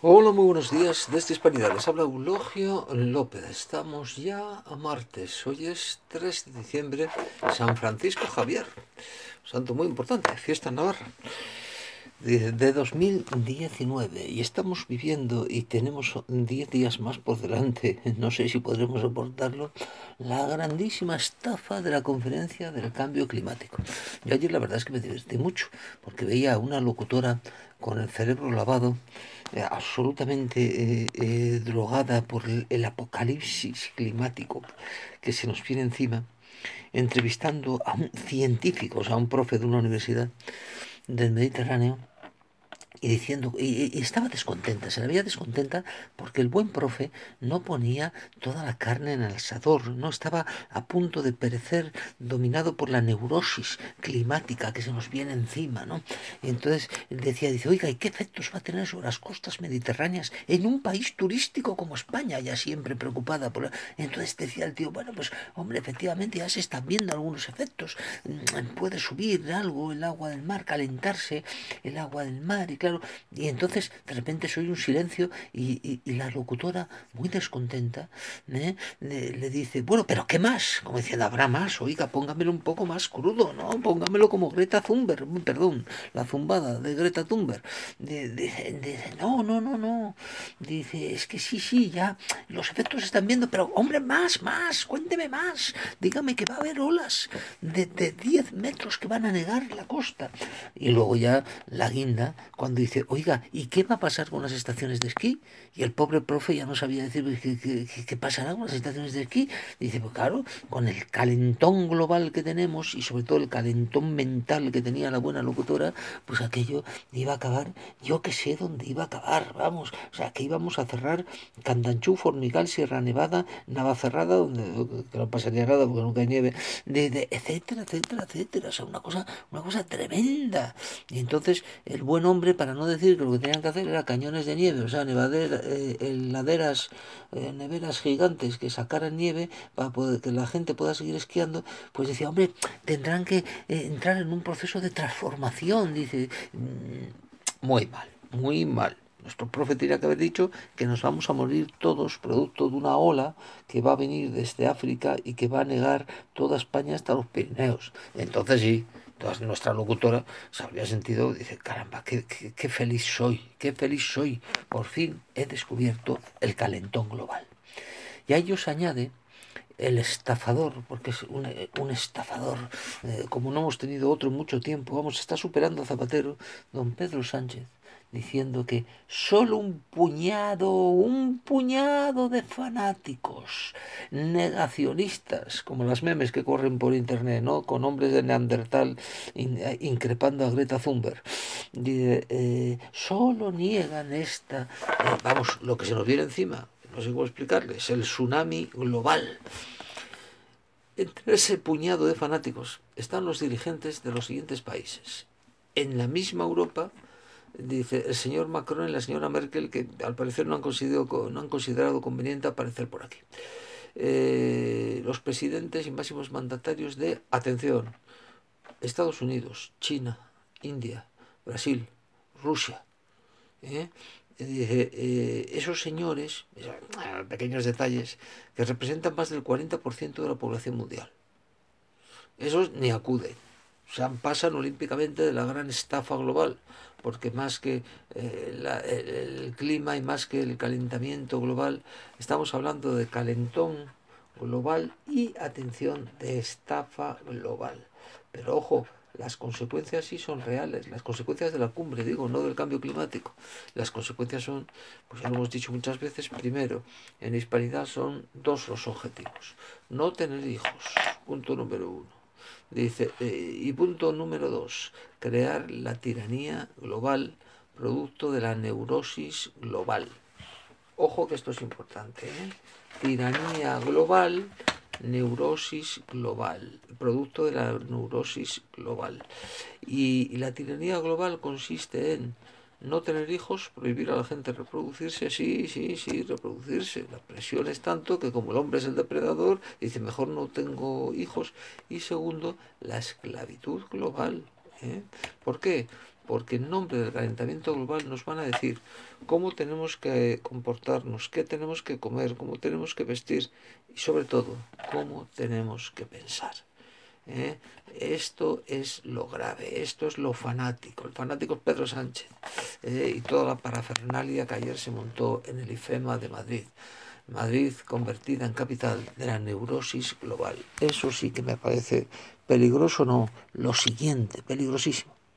Hola, muy buenos días desde Hispanidad. Les habla Eulogio López. Estamos ya a martes. Hoy es 3 de diciembre, San Francisco Javier. Santo muy importante, fiesta en Navarra. De, de 2019 y estamos viviendo y tenemos 10 días más por delante, no sé si podremos soportarlo, la grandísima estafa de la conferencia del cambio climático. Yo ayer la verdad es que me divertí mucho porque veía a una locutora con el cerebro lavado eh, absolutamente eh, eh, drogada por el, el, apocalipsis climático que se nos viene encima, entrevistando a un científico, o sea, a un profe de una universidad del Mediterráneo, y diciendo, y, y, estaba descontenta, se la veía descontenta porque el buen profe no ponía toda la carne en el asador, no estaba a punto de perecer dominado por la neurosis climática que se nos viene encima, ¿no? Y entonces decía, dice, oiga, ¿y qué efectos va a tener sobre las costas mediterráneas en un país turístico como España, ya siempre preocupada por... Entonces decía el tío, bueno, pues hombre, efectivamente ya se están viendo algunos efectos, puede subir algo el agua del mar, calentarse el agua del mar, y claro, y entonces de repente soy un silencio y, la locutora, muy descontenta, ¿eh? le, dice, bueno, pero ¿qué más? Como diciendo, habrá más, oiga, póngamelo un poco más crudo, ¿no? Póngamelo como Greta Thunberg, perdón, la zumbada de Greta Thunberg. De, no, no, no, no. Dice, es que sí, sí, ya, los efectos están viendo, pero hombre, más, más, cuénteme más. Dígame que va a haber olas de, de 10 metros que van a negar la costa. Y luego ya la guinda, cuando dice, oiga, ¿y qué va a pasar con las estaciones de esquí? Y el pobre profe ya no sabía decir qué, qué, qué pasará con las estaciones de esquí. Dice, pues claro, con el calentón global que tenemos y sobre todo el calentón mental que tenía la buena locutora, pues aquello iba a acabar, yo que sé dónde iba a acabar, vamos, o sea, que íbamos a cerrar Candanchú, Formigal, Sierra Nevada, Navacerrada, donde que no pasaría nada porque nunca hay nieve, etcétera, etcétera, etcétera, o sea, una cosa, una cosa tremenda. Y entonces el buen hombre, para no decir que lo que tenían que hacer era cañones de nieve, o sea, nevadera, eh, laderas, eh, neveras gigantes que sacaran nieve para poder, que la gente pueda seguir esquiando, pues decía, hombre, tendrán que eh, entrar en un proceso de transformación, dice, mm, muy mal, muy mal. Nuestro profe tenía que haber dicho que nos vamos a morir todos producto de una ola que va a venir desde África y que va a negar toda España hasta los Pirineos. Entonces sí, entonces nuestra locutora se habría sentido, dice, caramba, qué, qué, feliz soy, qué feliz soy. Por fin he descubierto el calentón global. Y a ello se añade el estafador, porque es un, un estafador, eh, como no hemos tenido otro mucho tiempo, vamos, está superando a Zapatero, don Pedro Sánchez, diciendo que solo un puñado, un puñado de fanáticos negacionistas, como las memes que corren por internet, ¿no? Con hombres de Neandertal in, increpando a Greta Thunberg. Dice, eh, solo niegan esta, eh, vamos, lo que se nos viene encima, no sé cómo explicarles, el tsunami global. Entre ese puñado de fanáticos están los dirigentes de los siguientes países. En la misma Europa, dice el señor Macron y la señora Merkel, que al parecer no han considerado, no han considerado conveniente aparecer por aquí. Eh, los presidentes y máximos mandatarios de, atención, Estados Unidos, China, India, Brasil, Rusia. ¿eh? Dice, eh, esos señores, pequeños detalles, que representan más del 40% de la población mundial. Esos ni acuden. O sea, pasan olímpicamente de la gran estafa global, porque más que eh, la, el, clima y más que el calentamiento global, estamos hablando de calentón global y, atención, de estafa global. Pero ojo, las consecuencias sí son reales, las consecuencias de la cumbre, digo, no del cambio climático. Las consecuencias son, pues lo hemos dicho muchas veces, primero, en hispanidad son dos los objetivos. No tener hijos, punto número uno. Dice, eh, y punto número dos, crear la tiranía global producto de la neurosis global. Ojo que esto es importante. ¿eh? Tiranía global neurosis global, producto de la neurosis global. Y, y, la tiranía global consiste en no tener hijos, prohibir a la gente reproducirse, sí, sí, sí, reproducirse. La presión es tanto que como el hombre es el depredador, dice mejor no tengo hijos. Y segundo, la esclavitud global. ¿eh? ¿Por qué? porque en nombre del calentamiento global nos van a decir cómo tenemos que comportarnos, qué tenemos que comer, cómo tenemos que vestir y sobre todo cómo tenemos que pensar. ¿Eh? Esto es lo grave, esto es lo fanático. El fanático es Pedro Sánchez ¿eh? y toda la parafernalia que ayer se montó en el IFEMA de Madrid. Madrid convertida en capital de la neurosis global. Eso sí que me parece peligroso, no, lo siguiente, peligrosísimo.